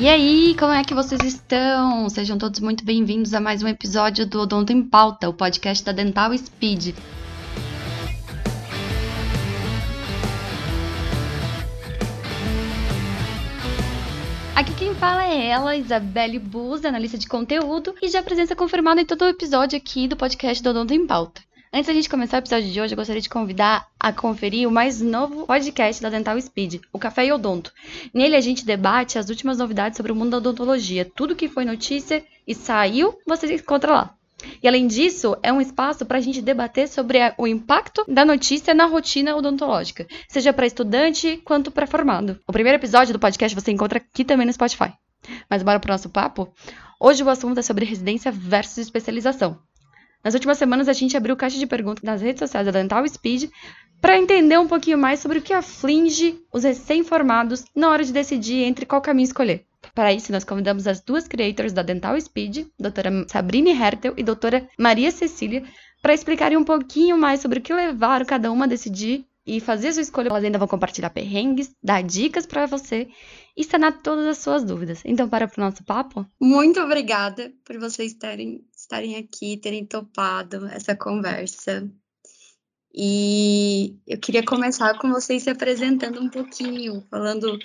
E aí, como é que vocês estão? Sejam todos muito bem-vindos a mais um episódio do Odonto em Pauta, o podcast da Dental Speed. Aqui quem fala é ela, Isabelle Buz, analista de conteúdo, e já presença confirmada em todo o episódio aqui do podcast do Odonto em Pauta. Antes da gente começar o episódio de hoje, eu gostaria de convidar a conferir o mais novo podcast da Dental Speed, o Café e Odonto. Nele a gente debate as últimas novidades sobre o mundo da odontologia. Tudo que foi notícia e saiu, você encontra lá. E além disso, é um espaço para a gente debater sobre o impacto da notícia na rotina odontológica, seja para estudante quanto para formado. O primeiro episódio do podcast você encontra aqui também no Spotify. Mas bora pro nosso papo? Hoje o assunto é sobre residência versus especialização. Nas últimas semanas, a gente abriu caixa de perguntas nas redes sociais da Dental Speed para entender um pouquinho mais sobre o que aflige os recém-formados na hora de decidir entre qual caminho escolher. Para isso, nós convidamos as duas creators da Dental Speed, doutora Sabrine Hertel e doutora Maria Cecília, para explicarem um pouquinho mais sobre o que levaram cada uma a decidir e fazer sua escolha. Elas ainda vão compartilhar perrengues, dar dicas para você e sanar todas as suas dúvidas. Então, para o nosso papo? Muito obrigada por vocês terem estarem aqui, terem topado essa conversa. E eu queria começar com vocês se apresentando um pouquinho, falando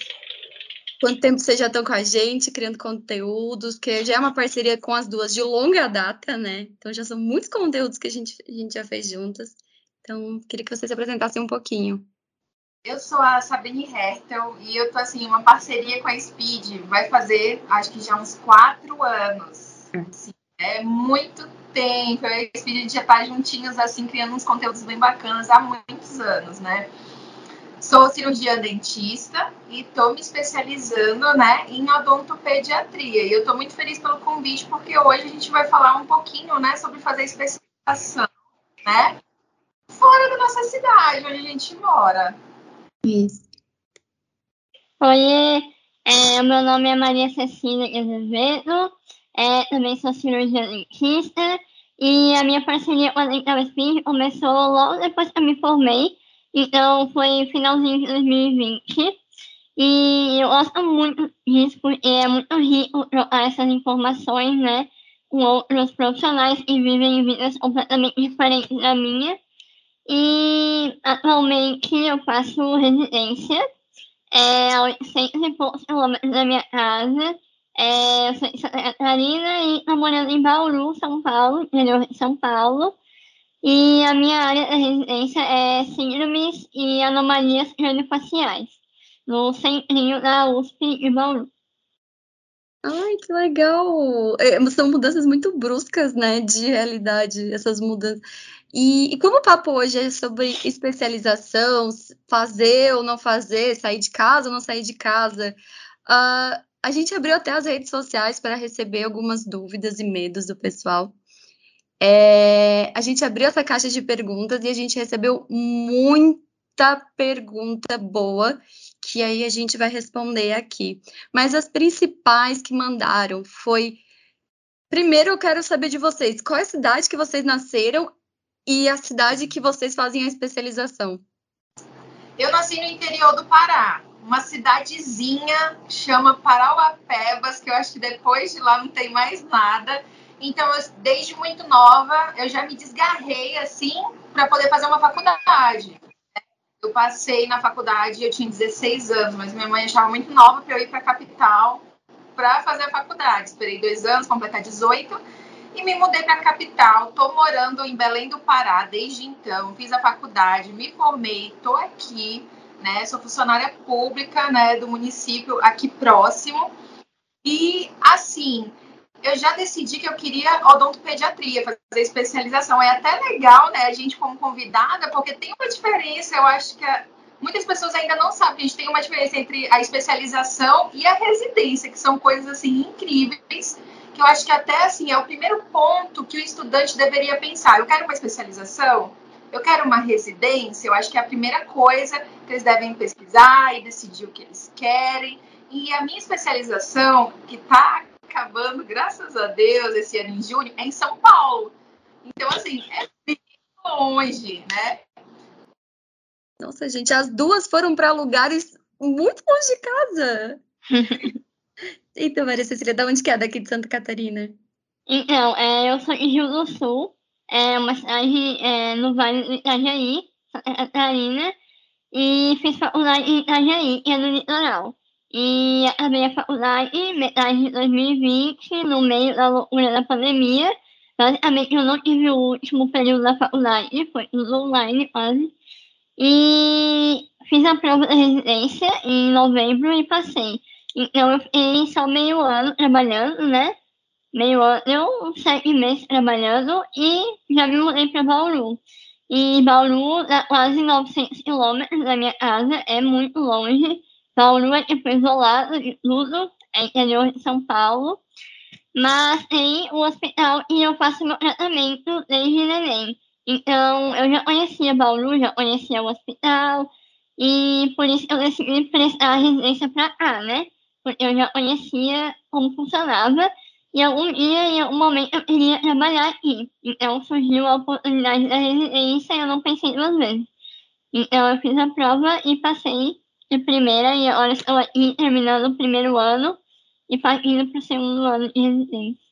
quanto tempo vocês já estão com a gente, criando conteúdos, porque já é uma parceria com as duas de longa data, né? Então já são muitos conteúdos que a gente, a gente já fez juntas. Então, queria que vocês se apresentassem um pouquinho. Eu sou a Sabine Hertel e eu tô assim, uma parceria com a Speed, vai fazer acho que já uns quatro anos. Assim, é muito tempo. Eu e a Speed já tá juntinhos, assim, criando uns conteúdos bem bacanas há muitos anos, né? Sou cirurgiã dentista e estou me especializando né, em odontopediatria. E eu estou muito feliz pelo convite, porque hoje a gente vai falar um pouquinho né, sobre fazer especialização né, fora da nossa cidade, onde a gente mora. Isso. Oi, é, meu nome é Maria Cecília Azevedo, é, também sou cirurgiã dentista e a minha parceria com a Dental Speed começou logo depois que eu me formei, então foi finalzinho de 2020. E eu gosto muito disso porque é muito rico trocar essas informações, né, com outros profissionais que vivem vidas completamente diferentes da minha. E atualmente eu faço residência é, a 800 e poucos quilômetros da minha casa é, Santa Catarina e estou morando em Bauru, São Paulo, de São Paulo. E a minha área de residência é síndromes e anomalias craniofaciais, no centrinho da USP de Bauru. Ai, que legal! É, são mudanças muito bruscas, né, de realidade, essas mudanças. E, e, como o papo hoje é sobre especialização, fazer ou não fazer, sair de casa ou não sair de casa, uh, a gente abriu até as redes sociais para receber algumas dúvidas e medos do pessoal. É, a gente abriu essa caixa de perguntas e a gente recebeu muita pergunta boa que aí a gente vai responder aqui. Mas as principais que mandaram foi primeiro eu quero saber de vocês, qual é a cidade que vocês nasceram e a cidade que vocês fazem a especialização? Eu nasci no interior do Pará, uma cidadezinha chama Parauapebas, que eu acho que depois de lá não tem mais nada. Então, eu, desde muito nova, eu já me desgarrei assim para poder fazer uma faculdade. Eu passei na faculdade, eu tinha 16 anos, mas minha mãe achava muito nova para eu ir para a capital para fazer a faculdade. Esperei dois anos, completar 18 e me mudei para a capital. Estou morando em Belém do Pará desde então. Fiz a faculdade, me formei, estou aqui né? Sou funcionária pública, né, do município aqui próximo. E assim, eu já decidi que eu queria odontopediatria, fazer especialização. É até legal, né, a gente como convidada, porque tem uma diferença, eu acho que a, muitas pessoas ainda não sabem, a gente tem uma diferença entre a especialização e a residência, que são coisas assim incríveis, que eu acho que até assim é o primeiro ponto que o estudante deveria pensar. Eu quero uma especialização, eu quero uma residência, eu acho que é a primeira coisa que eles devem pesquisar e decidir o que eles querem. E a minha especialização, que está acabando, graças a Deus, esse ano em junho, é em São Paulo. Então, assim, é bem longe, né? Nossa, gente, as duas foram para lugares muito longe de casa. Então, Maria Cecília, da onde que é? Daqui de Santa Catarina? Então, é, eu sou de Rio do Sul, é uma cidade é, no Vale do Itajaí, Santa Catarina, e fiz faculdade em Itajaí, que é no litoral. E acabei a faculdade metade de 2020, no meio da loucura da pandemia. Basicamente, eu não tive o último período da faculdade, foi tudo online quase. E fiz a prova da residência em novembro e passei. Então, eu fiquei só meio ano trabalhando, né? Meio ano, sete meses trabalhando e já me mudei para Bauru. E Bauru dá quase 900 quilômetros da minha casa, é muito longe. Bauru é tipo isolado de tudo, é interior de São Paulo. Mas tem o hospital e eu faço meu tratamento desde neném. Então, eu já conhecia Bauru, já conhecia o hospital, e por isso eu decidi prestar a residência para cá, né? Porque eu já conhecia como funcionava, e algum dia, em algum momento, eu queria trabalhar aqui. Então, surgiu a oportunidade da residência e eu não pensei duas vezes. Então, eu fiz a prova e passei de primeira, e agora estou aqui terminando o primeiro ano e indo para o segundo ano de residência.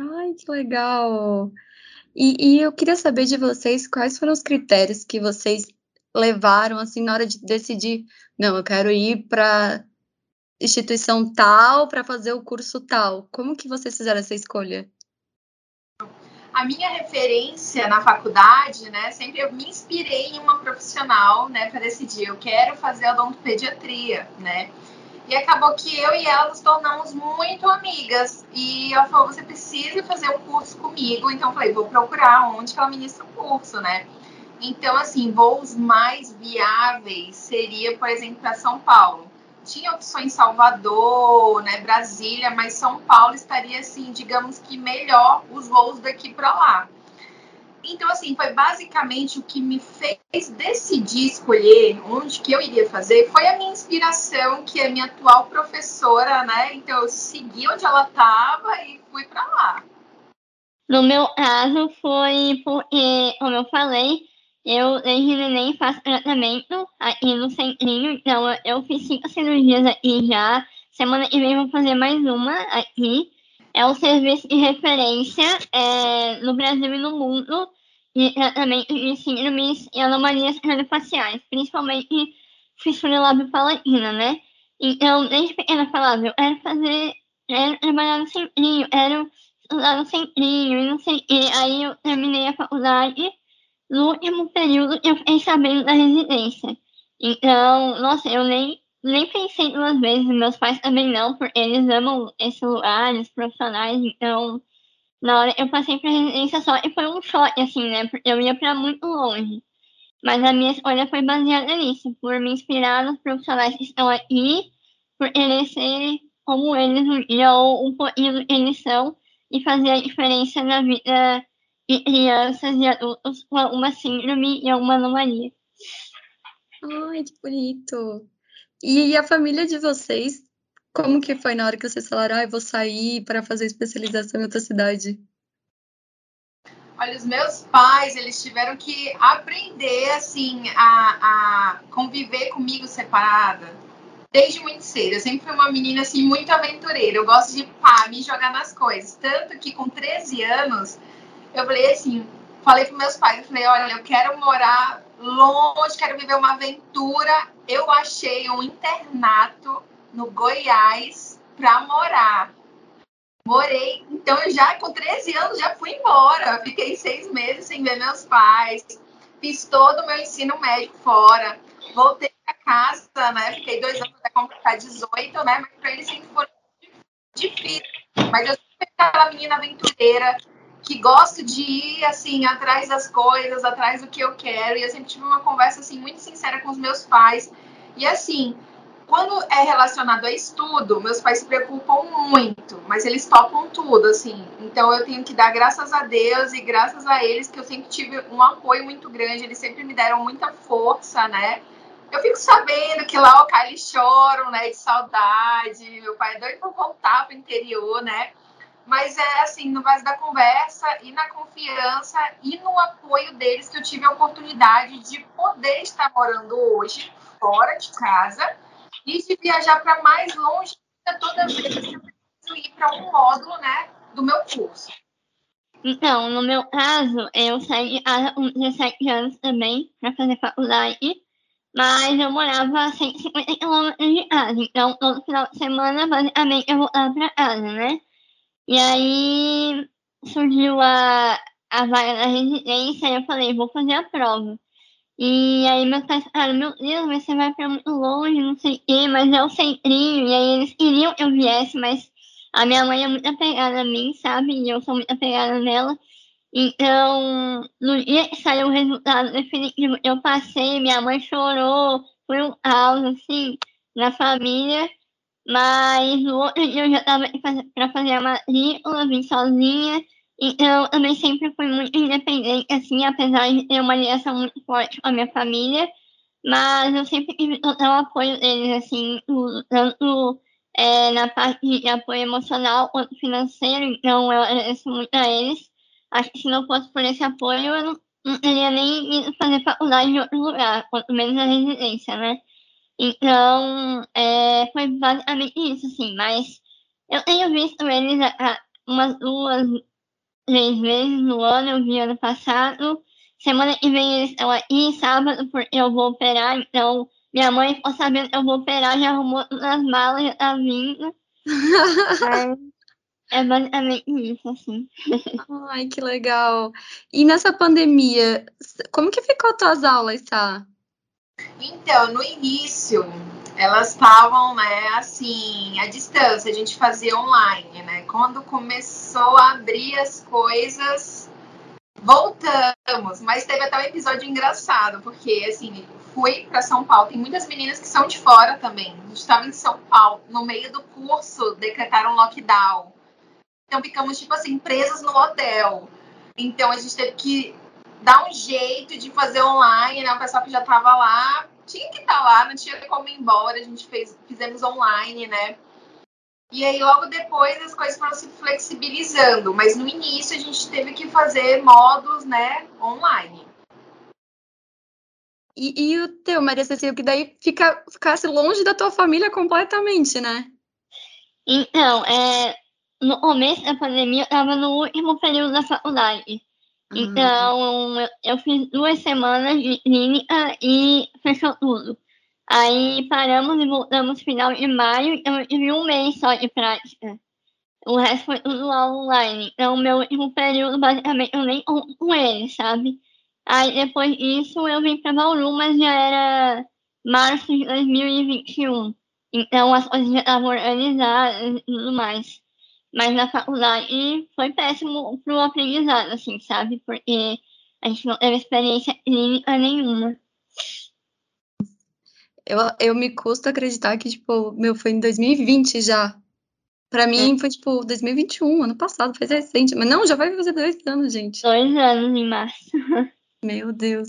Ai, que legal! E, e eu queria saber de vocês quais foram os critérios que vocês levaram assim na hora de decidir, não, eu quero ir para instituição tal para fazer o curso tal. Como que vocês fizeram essa escolha? A minha referência na faculdade, né, sempre eu me inspirei em uma profissional, né, para decidir, eu quero fazer odontopediatria, né? E acabou que eu e ela nos tornamos muito amigas. E ela falou: você precisa fazer um curso comigo. Então eu falei: vou procurar onde que ela ministra o curso, né? Então, assim, voos mais viáveis seria, por exemplo, para São Paulo. Tinha opções Salvador, né, Brasília, mas São Paulo estaria, assim, digamos que melhor os voos daqui para lá. Então, assim, foi basicamente o que me fez decidir escolher onde que eu iria fazer, foi a minha inspiração, que é minha atual professora, né? Então, eu segui onde ela estava e fui para lá. No meu caso, foi porque, como eu falei, eu desde neném faço tratamento aqui no centrinho, então eu fiz cinco cirurgias aqui já. Semana que vem vou fazer mais uma aqui é um serviço de referência é, no Brasil e no mundo de tratamento de síndromes e anomalias craniofaciais, principalmente fissura lábio-palatina, né? Então, desde pequena falava, eu quero fazer, quero trabalhar no centrinho, quero estudar no centrinho e não sei o. Aí eu terminei a faculdade, no último período eu fiquei sabendo da residência. Então, nossa, eu nem nem pensei duas vezes, meus pais também não, porque eles amam esse lugar, os profissionais, então na hora eu passei pra residência só e foi um choque, assim, né? Porque eu ia pra muito longe. Mas a minha escolha foi baseada nisso, por me inspirar nos profissionais que estão aqui, por eles serem como eles um dia ou um eles são e fazer a diferença na vida de crianças e adultos com alguma síndrome e alguma anomalia. Ai, que bonito! E a família de vocês, como que foi na hora que vocês falaram, ah, eu vou sair para fazer especialização em outra cidade? Olha, os meus pais, eles tiveram que aprender, assim, a, a conviver comigo separada desde muito cedo. Eu sempre fui uma menina, assim, muito aventureira. Eu gosto de, pá, me jogar nas coisas. Tanto que com 13 anos, eu falei assim, falei para meus pais, eu falei, olha, eu quero morar longe, quero viver uma aventura. Eu achei um internato no Goiás para morar. Morei, então eu já com 13 anos já fui embora. Fiquei seis meses sem ver meus pais. Fiz todo o meu ensino médio fora. Voltei para casa, né? Fiquei dois anos até completar 18, né? Mas para eles sempre foi difícil. Mas eu sempre aquela menina aventureira que gosto de ir assim atrás das coisas, atrás do que eu quero. E eu sempre tive uma conversa assim muito sincera com os meus pais. E assim, quando é relacionado a estudo, meus pais se preocupam muito, mas eles topam tudo, assim. Então eu tenho que dar graças a Deus e graças a eles que eu sempre tive um apoio muito grande. Eles sempre me deram muita força, né? Eu fico sabendo que lá o eles choram, né, de saudade. Meu pai é doido por voltar pro interior, né? Mas é assim, no base da conversa e na confiança e no apoio deles que eu tive a oportunidade de poder estar morando hoje fora de casa e de viajar para mais longe toda vez eu preciso ir para um módulo, né, do meu curso. Então, no meu caso, eu saí há 17 anos também para fazer faculdade, mas eu morava a 150 quilômetros de casa, então todo final de semana, basicamente, eu voltava para casa, né? E aí surgiu a, a vaga da residência e eu falei, vou fazer a prova. E aí meus pais falaram, meu Deus, mas você vai para muito longe, não sei o quê, mas é o centrinho. E aí eles queriam que eu viesse, mas a minha mãe é muito apegada a mim, sabe? E eu sou muito apegada nela. Então, no dia que saiu o resultado definitivo, eu passei, minha mãe chorou, foi um caos, assim, na família. Mas no outro dia eu já estava para fazer a matrícula, vim sozinha. Então, eu também sempre fui muito independente, assim, apesar de ter uma ligação muito forte com a minha família. Mas eu sempre tive total apoio deles, assim, tanto é, na parte de apoio emocional quanto financeiro. Então, eu agradeço muito a eles. Acho que se não fosse por esse apoio, eu não, não teria nem ido fazer faculdade em outro lugar, quanto menos a residência, né? Então, é, foi basicamente isso, assim. Mas eu tenho visto eles umas duas três vezes no ano, eu vi ano passado. Semana que vem eles estão aqui, sábado, porque eu vou operar, então minha mãe ficou sabendo que eu vou operar, já arrumou as malas, já tá vindo. é basicamente isso, assim. Ai, que legal. E nessa pandemia, como que ficou tuas aulas, tá? Então, no início, elas estavam, né, assim, à distância, a gente fazia online, né? Quando começou a abrir as coisas, voltamos, mas teve até um episódio engraçado, porque, assim, fui para São Paulo, tem muitas meninas que são de fora também. A gente estava em São Paulo, no meio do curso, decretaram lockdown. Então, ficamos, tipo assim, presas no hotel. Então, a gente teve que dar um jeito de fazer online, né? O pessoal que já estava lá tinha que estar tá lá, não tinha como ir embora, a gente fez, fizemos online, né? E aí, logo depois, as coisas foram se flexibilizando, mas no início a gente teve que fazer modos, né, online. E, e o teu, Maria Cecília, que daí fica, ficasse longe da tua família completamente, né? Então, é, no começo da pandemia, eu estava no último período da faculdade. Então, eu fiz duas semanas de clínica e fechou tudo. Aí paramos e voltamos no final de maio, então eu tive um mês só de prática. O resto foi tudo online. Então, meu último período, basicamente, eu nem com ele, sabe? Aí, depois disso, eu vim para Bauru, mas já era março de 2021. Então, as coisas já estavam organizadas e tudo mais. Mas na faculdade foi péssimo pro aprendizado, assim, sabe? Porque a gente não teve experiência clínica nenhuma. Eu, eu me custo acreditar que, tipo, meu, foi em 2020 já. Pra mim, é. foi, tipo, 2021, ano passado, foi recente. Mas não, já vai fazer dois anos, gente. Dois anos em março. Meu Deus.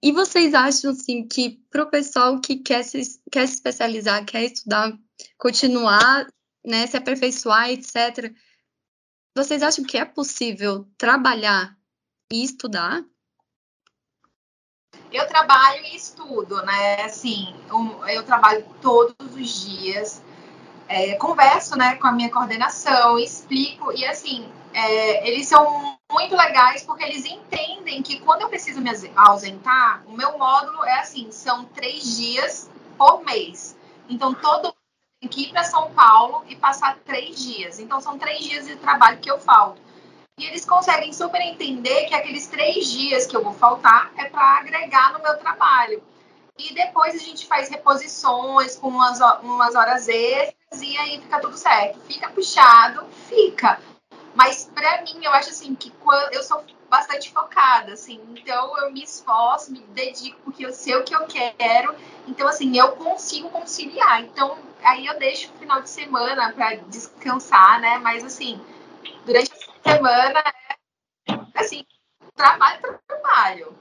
E vocês acham, assim, que pro pessoal que quer se, quer se especializar, quer estudar, continuar né, se aperfeiçoar, etc. Vocês acham que é possível trabalhar e estudar? Eu trabalho e estudo, né? Assim, eu trabalho todos os dias, é, converso, né, com a minha coordenação, explico e assim, é, eles são muito legais porque eles entendem que quando eu preciso me ausentar, o meu módulo é assim, são três dias por mês. Então todo tem que ir para São Paulo e passar três dias. Então, são três dias de trabalho que eu falto. E eles conseguem super entender que aqueles três dias que eu vou faltar é para agregar no meu trabalho. E depois a gente faz reposições com umas, umas horas extras e aí fica tudo certo. Fica puxado, fica. Mas para mim, eu acho assim que eu sou bastante focada, assim. Então eu me esforço, me dedico porque eu sei o que eu quero. Então assim, eu consigo conciliar. Então aí eu deixo o final de semana para descansar, né? Mas assim, durante a semana, assim, trabalho trabalho.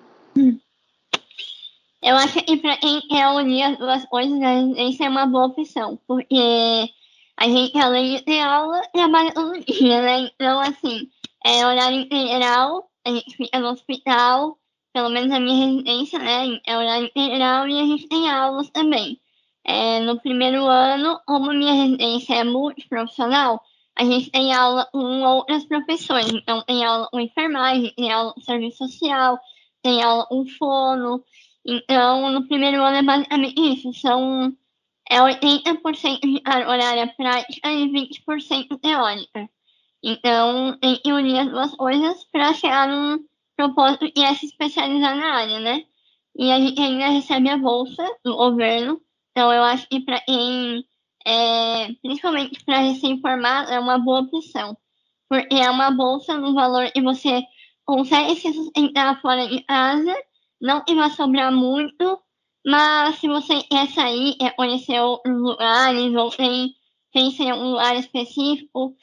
Eu acho que para quem quer unir as duas coisas, isso é uma boa opção, porque a gente, além de ter aula, trabalha todo dia, né? Então, assim, é horário integral, a gente fica no hospital, pelo menos a minha residência, né? É horário integral e a gente tem aulas também. é, no primeiro ano, como minha residência é multiprofissional, a gente tem aula com outras profissões. Então, tem aula com enfermagem, tem aula com serviço social, tem aula com fono. Então, no primeiro ano é basicamente isso. São é 80% de horária prática e 20% teórica. Então, tem que unir as duas coisas para chegar num propósito que é se especializar na área, né? E a gente ainda recebe a bolsa do governo. Então, eu acho que para quem, é, principalmente para recém-formado, é uma boa opção. Porque é uma bolsa no valor que você consegue se sustentar fora de casa, não que vai sobrar muito, mas se você quer sair, quer conhecer outros lugares, ou tem, pensa em um lugar específico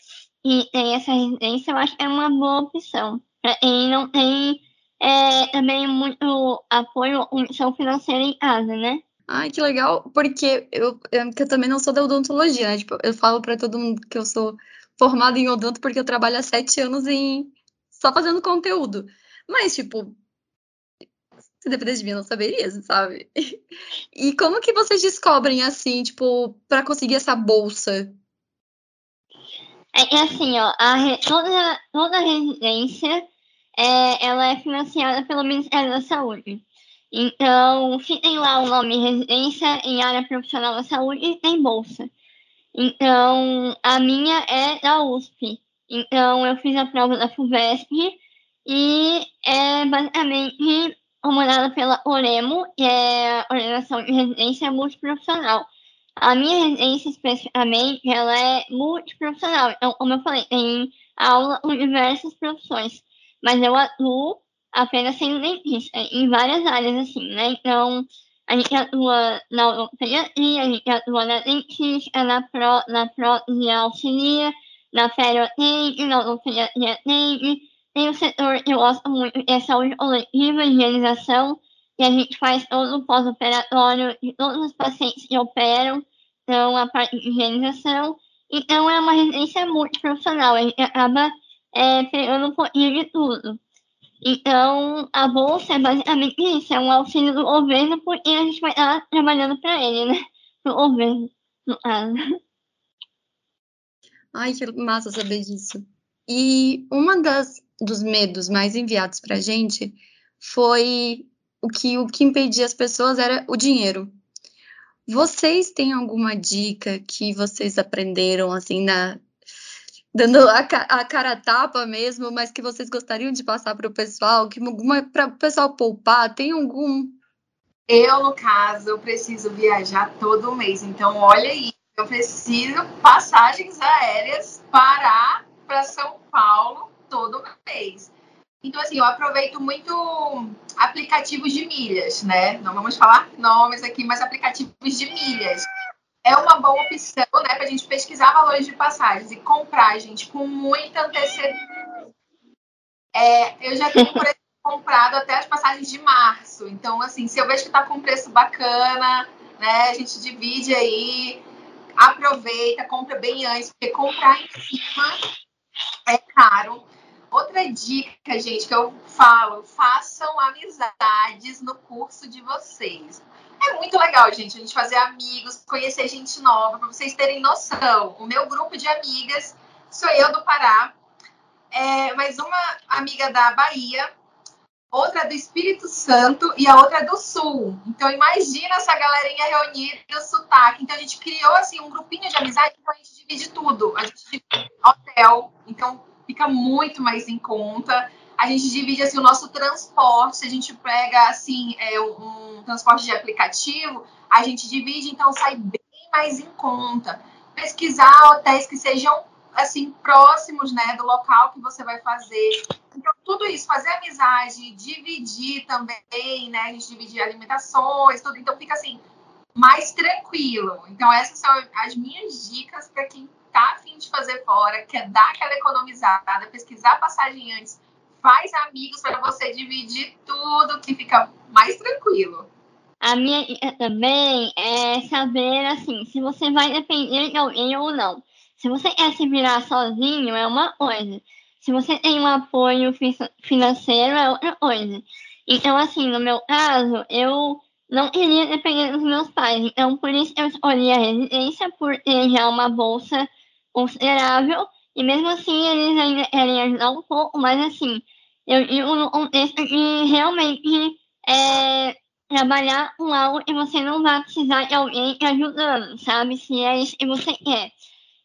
e tem essa residência, eu acho que é uma boa opção. Para quem não tem é, também muito apoio condição financeira em casa, né? Ai, que legal, porque eu, eu, eu também não sou da odontologia, né? Tipo, eu falo para todo mundo que eu sou formada em odonto porque eu trabalho há sete anos em só fazendo conteúdo. Mas, tipo, se dependesse de mim, eu não saberia, sabe? E como que vocês descobrem, assim, tipo, para conseguir essa bolsa? É, é assim, ó, a, toda, toda residência, é, ela é financiada pelo Ministério da Saúde. Então, se tem lá o nome residência em área profissional da saúde, tem bolsa. Então, a minha é da USP. Então, eu fiz a prova da FUVESP e é basicamente comandada pela OREMO, que é a Organização de Residência Multiprofissional. A minha residência, especificamente, ela é multiprofissional. Então, como eu falei, tem aula com diversas profissões. Mas eu atuo apenas sendo dentista, em várias áreas, assim, né? Então, a gente atua na odontologia, a gente atua na dentista, na, pró, na prótese auxilia, na periotente, na odontologia atende, tem o setor que eu gosto muito, que é saúde coletiva, higienização, que a gente faz todo o pós-operatório de todos os pacientes que operam, então a parte de higienização. Então é uma residência multiprofissional, a gente acaba é, pegando um pouquinho de tudo. Então, a bolsa é basicamente isso, é um auxílio do governo, porque a gente vai estar trabalhando para ele, né? Do governo, no caso. Ai, que massa saber disso. E uma das dos medos mais enviados para a gente foi o que, o que impedia as pessoas era o dinheiro. Vocês têm alguma dica que vocês aprenderam assim na dando a, a cara a tapa mesmo, mas que vocês gostariam de passar para o pessoal, que alguma para o pessoal poupar, tem algum? Eu no caso preciso viajar todo mês, então olha aí, eu preciso passagens aéreas para para São Paulo todo mês. Então, assim, eu aproveito muito aplicativos de milhas, né? Não vamos falar nomes aqui, mas aplicativos de milhas. É uma boa opção, né, para a gente pesquisar valores de passagens e comprar, gente, com muita antecedência. É, eu já tenho, por exemplo, comprado até as passagens de março. Então, assim, se eu vejo que está com preço bacana, né, a gente divide aí, aproveita, compra bem antes, porque comprar em cima é caro. Outra dica, gente, que eu falo: façam amizades no curso de vocês. É muito legal, gente, a gente fazer amigos, conhecer gente nova, para vocês terem noção. O meu grupo de amigas sou eu do Pará, é, mais uma amiga da Bahia, outra do Espírito Santo e a outra do Sul. Então imagina essa galerinha reunida no sotaque. Então a gente criou assim um grupinho de amizade, então a gente divide tudo. A gente divide hotel, então fica muito mais em conta. A gente divide assim, o nosso transporte, se a gente pega assim, é, um transporte de aplicativo, a gente divide, então sai bem mais em conta. Pesquisar hotéis que sejam assim próximos né, do local que você vai fazer. Então, tudo isso, fazer amizade, dividir também, né? A gente dividir alimentações, tudo. Então fica assim, mais tranquilo. Então, essas são as minhas dicas para quem tá afim de fazer fora, quer dar aquela economizada, pesquisar passagem antes, faz amigos para você dividir tudo, que fica mais tranquilo. A minha dica também é saber, assim, se você vai depender de alguém ou não. Se você quer se virar sozinho, é uma coisa. Se você tem um apoio financeiro, é outra coisa. Então, assim, no meu caso, eu não iria depender dos meus pais. Então, por isso eu escolhi a residência, por ter já uma bolsa considerável. E mesmo assim, eles ainda querem ajudar um pouco, mas assim, eu digo no contexto de realmente é, trabalhar com algo que você não vai precisar de alguém te ajudando, sabe? Se é isso que você quer.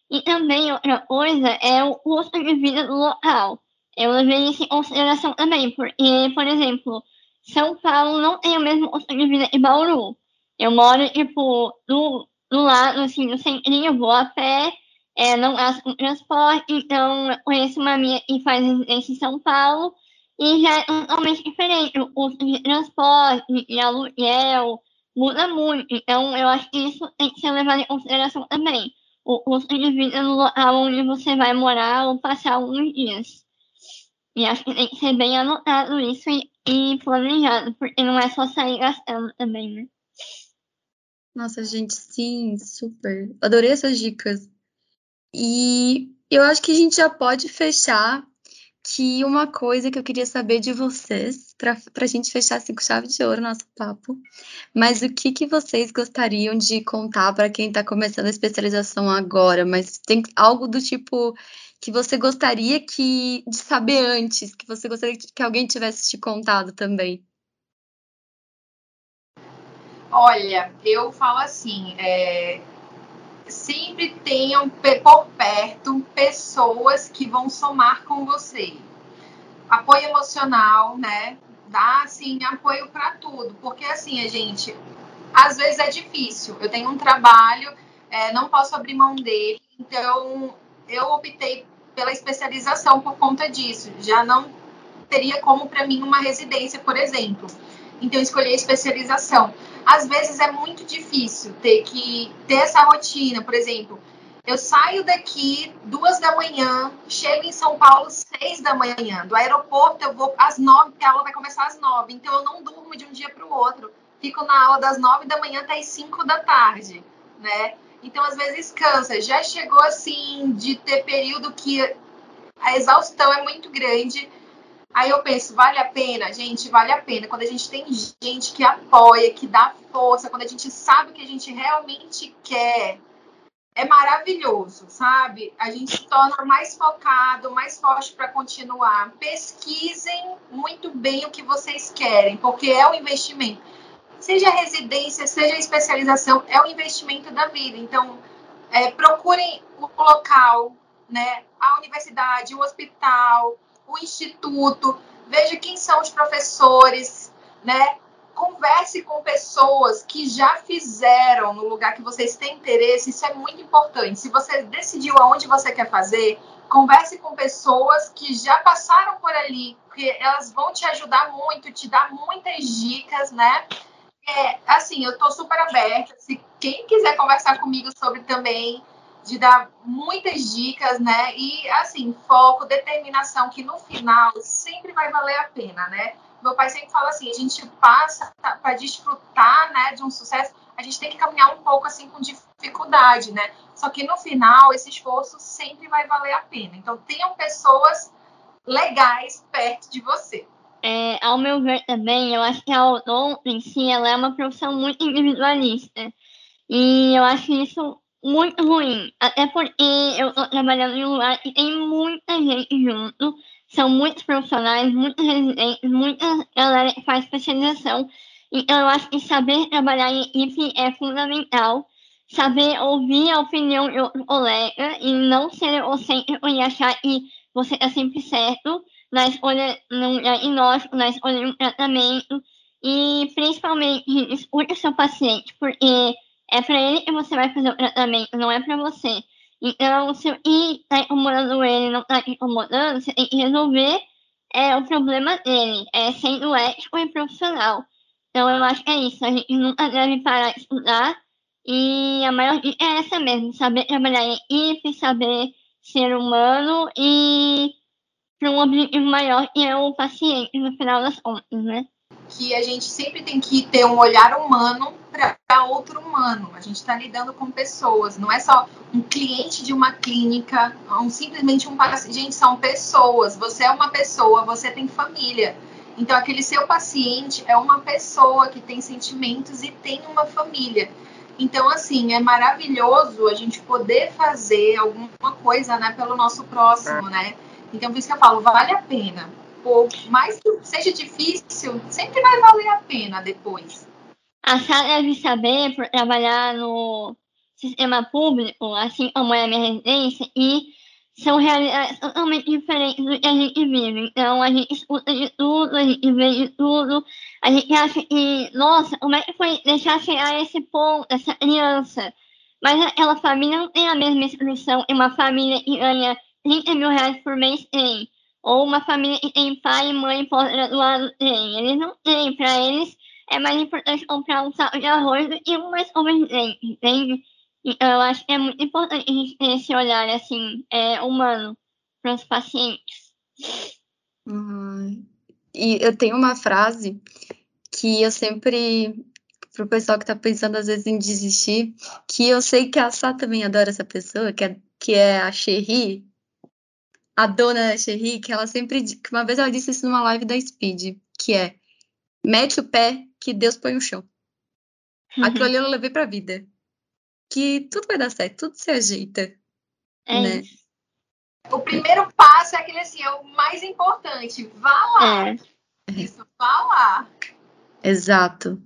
E também outra coisa é o custo de vida do local. Eu levei isso em consideração também, porque, por exemplo, São Paulo não tem o mesmo custo de vida que Bauru. Eu moro, tipo, do, do lado, assim, no centrinho, vou a pé, é, não gasto com transporte, então eu conheço uma minha que faz residência em São Paulo, e já é totalmente diferente. O custo de transporte, de aluguel, muda muito. Então, eu acho que isso tem que ser levado em consideração também. O custo de vida no local onde você vai morar ou passar alguns dias. E acho que tem que ser bem anotado isso e, e planejado, porque não é só sair gastando também, né? Nossa, gente, sim, super. Adorei essas dicas. E eu acho que a gente já pode fechar que uma coisa que eu queria saber de vocês, para a gente fechar assim com chave de ouro nosso papo, mas o que, que vocês gostariam de contar para quem está começando a especialização agora, mas tem algo do tipo que você gostaria que, de saber antes, que você gostaria que alguém tivesse te contado também? Olha, eu falo assim, é, sempre tenham por perto pessoas que vão somar com você. Apoio emocional, né? Dá assim apoio para tudo, porque assim a gente às vezes é difícil. Eu tenho um trabalho, é, não posso abrir mão dele, então eu optei pela especialização por conta disso. Já não teria como para mim uma residência, por exemplo. Então escolhi a especialização às vezes é muito difícil ter que ter essa rotina. Por exemplo, eu saio daqui duas da manhã, chego em São Paulo seis da manhã. Do aeroporto eu vou às nove, porque a aula vai começar às nove. Então eu não durmo de um dia para o outro. Fico na aula das nove da manhã até as cinco da tarde, né? Então às vezes cansa. Já chegou assim de ter período que a exaustão é muito grande Aí eu penso, vale a pena? Gente, vale a pena. Quando a gente tem gente que apoia, que dá força, quando a gente sabe o que a gente realmente quer, é maravilhoso, sabe? A gente se torna mais focado, mais forte para continuar. Pesquisem muito bem o que vocês querem, porque é um investimento. Seja residência, seja especialização, é um investimento da vida. Então, é, procurem o local, né? A universidade, o hospital, o instituto, veja quem são os professores, né? Converse com pessoas que já fizeram no lugar que vocês têm interesse, isso é muito importante. Se você decidiu aonde você quer fazer, converse com pessoas que já passaram por ali, porque elas vão te ajudar muito, te dar muitas dicas, né? É, assim, eu tô super aberta. Se quem quiser conversar comigo sobre também de dar muitas dicas, né? E assim, foco, determinação, que no final sempre vai valer a pena, né? Meu pai sempre fala assim: a gente passa para desfrutar, né, de um sucesso, a gente tem que caminhar um pouco assim com dificuldade, né? Só que no final esse esforço sempre vai valer a pena. Então tenham pessoas legais perto de você. É, ao meu ver também, eu acho que a odonto em si ela é uma profissão muito individualista. E eu acho isso muito ruim. Até porque eu tô trabalhando em um lugar que tem muita gente junto. São muitos profissionais, muitos residentes, muita galera que faz especialização. Então, eu acho que saber trabalhar em equipe é fundamental. Saber ouvir a opinião de outro colega e não ser egocêntrico e achar que você é sempre certo na escolha no diagnóstico, na escolha de um tratamento. E, principalmente, escute o seu paciente, porque é para ele que você vai fazer o tratamento, não é para você. Então, se e tá incomodando ele, não tá incomodando, você tem que resolver é, o problema dele, é sendo ético e profissional. Então, eu acho que é isso. A gente nunca deve parar de estudar. E a maior dica é essa mesmo: saber trabalhar em equipe, saber ser humano e para um objetivo maior que é o paciente, no final das contas, né? Que a gente sempre tem que ter um olhar humano para outro humano. A gente está lidando com pessoas, não é só um cliente de uma clínica, um, simplesmente um paciente. Gente, são pessoas. Você é uma pessoa, você tem família. Então, aquele seu paciente é uma pessoa que tem sentimentos e tem uma família. Então, assim, é maravilhoso a gente poder fazer alguma coisa, né, pelo nosso próximo, né? Então, por isso que eu falo, vale a pena. Por mais que seja difícil, sempre vai valer a pena depois. A Sara deve saber, por trabalhar no sistema público, assim como é a minha residência, e são realidades totalmente diferentes do que a gente vive. Então, a gente escuta de tudo, a gente vê de tudo, a gente acha que, nossa, como é que foi deixar chegar esse ponto, essa criança? Mas aquela família não tem a mesma instrução e uma família que ganha 30 mil reais por mês tem. Ou uma família que tem pai e mãe pós-graduado tem. Eles não têm. Para eles, é mais importante comprar um saco de arroz do que uma escova de dente, entende? Eu acho que é muito importante a gente ter esse olhar assim, é, humano para os pacientes. Uhum. E eu tenho uma frase que eu sempre, para o pessoal que está pensando às vezes em desistir, que eu sei que a Sá também adora essa pessoa, que é, que é a Cherry, a dona Cherry, que ela sempre, que uma vez ela disse isso numa live da Speed, que é mete o pé que Deus põe o chão. Uhum. Aquilo ali eu levei para a vida que tudo vai dar certo, tudo se ajeita. É né? Isso. O primeiro passo é aquele assim, é o mais importante. Vá lá. É. Isso, vá lá. Exato.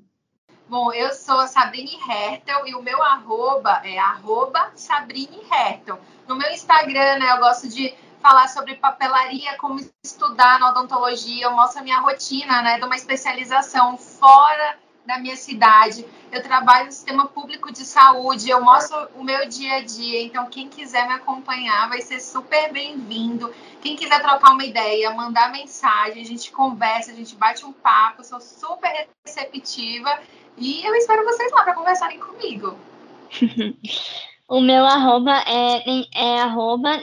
Bom, eu sou a Sabrine Hertel e o meu arroba é arroba Sabrine Hertel. No meu Instagram, né, eu gosto de falar sobre papelaria, como estudar na odontologia, eu mostro a minha rotina, né, de uma especialização fora da minha cidade. Eu trabalho no sistema público de saúde, eu mostro o meu dia a dia. Então, quem quiser me acompanhar vai ser super bem-vindo. Quem quiser trocar uma ideia, mandar mensagem, a gente conversa, a gente bate um papo. Sou super receptiva e eu espero vocês lá para conversarem comigo. o meu arroba é, é arroba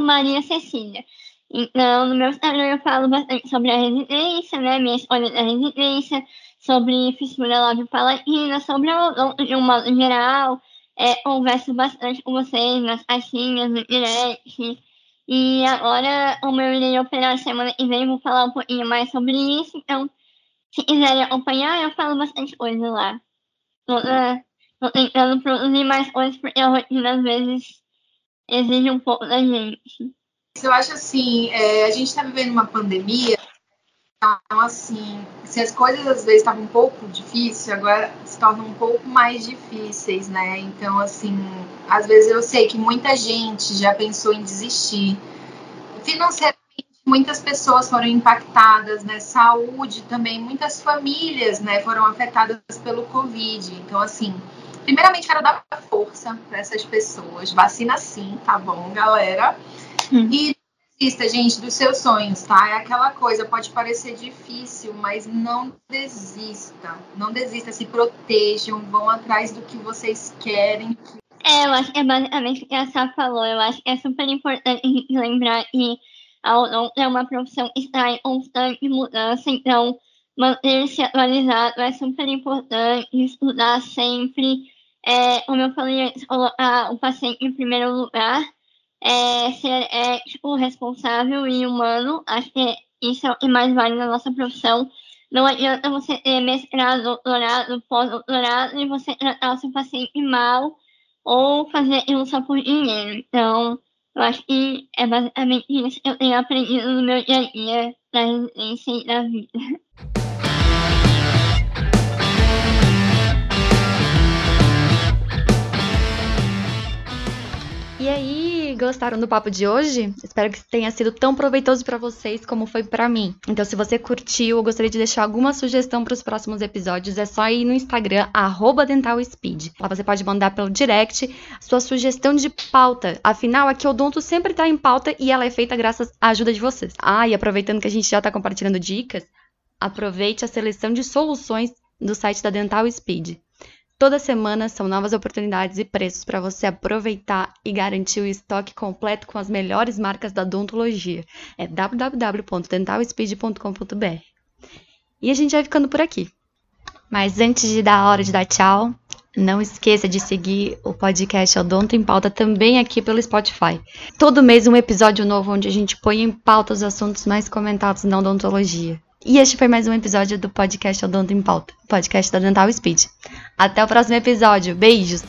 Maria Cecília. Então, no meu Instagram eu falo bastante sobre a residência, né? Minha escolha da residência, sobre fissura lábio palatina, sobre o de um modo geral. É, converso bastante com vocês nas caixinhas, no direct. E agora, como eu irei operar semana que vem, vou falar um pouquinho mais sobre isso. Então, se quiserem acompanhar, eu falo bastante coisa lá. Tô, tô tentando produzir mais coisas, porque a rotina às vezes exige um pouco da gente. Eu acho assim, é, a gente está vivendo uma pandemia então, assim, se as coisas às vezes estavam um pouco difíceis, agora se tornam um pouco mais difíceis, né? Então, assim, às vezes eu sei que muita gente já pensou em desistir. Financeiramente, muitas pessoas foram impactadas, né? Saúde também, muitas famílias, né, foram afetadas pelo Covid. Então, assim, primeiramente quero dar força para essas pessoas. Vacina sim, tá bom, galera? Hum. E desista, gente, dos seus sonhos, tá? É aquela coisa, pode parecer difícil, mas não desista. Não desista, se protejam, vão atrás do que vocês querem. É, eu acho que é basicamente o que a Sá falou. Eu acho que é super importante lembrar que é uma profissão que está em constante mudança, então manter-se atualizado é super importante, estudar sempre. É, como eu falei colocar o paciente em primeiro lugar é, ser é, tipo, responsável e humano. Acho que isso é o que mais vale na nossa profissão. Não adianta você ter mestrado, doutorado, pós-doutorado e você tratar o seu paciente mal ou fazer isso só por dinheiro. Então, eu acho que é basicamente isso que eu tenho aprendido no meu dia a dia da residência e da vida. E aí, gostaram do papo de hoje? Espero que tenha sido tão proveitoso para vocês como foi para mim. Então, se você curtiu, eu gostaria de deixar alguma sugestão para os próximos episódios, é só ir no Instagram @dentalspeed. Lá você pode mandar pelo direct sua sugestão de pauta. Afinal, aqui o Donto sempre tá em pauta e ela é feita graças à ajuda de vocês. Ah, e aproveitando que a gente já tá compartilhando dicas, aproveite a seleção de soluções do site da Dental Speed. Toda semana são novas oportunidades e preços para você aproveitar e garantir o estoque completo com as melhores marcas da odontologia. É www.dentalspeed.com.br. E a gente vai ficando por aqui. Mas antes de dar a hora de dar tchau, Não esqueça de seguir o podcast Odonto em Pauta também aqui pelo Spotify. Todo mês um episódio novo onde a gente põe em pauta os assuntos mais comentados na odontologia. E este foi mais um episódio do podcast Odonto em Pauta, podcast da Dental Speed. Até o próximo episódio. Beijos!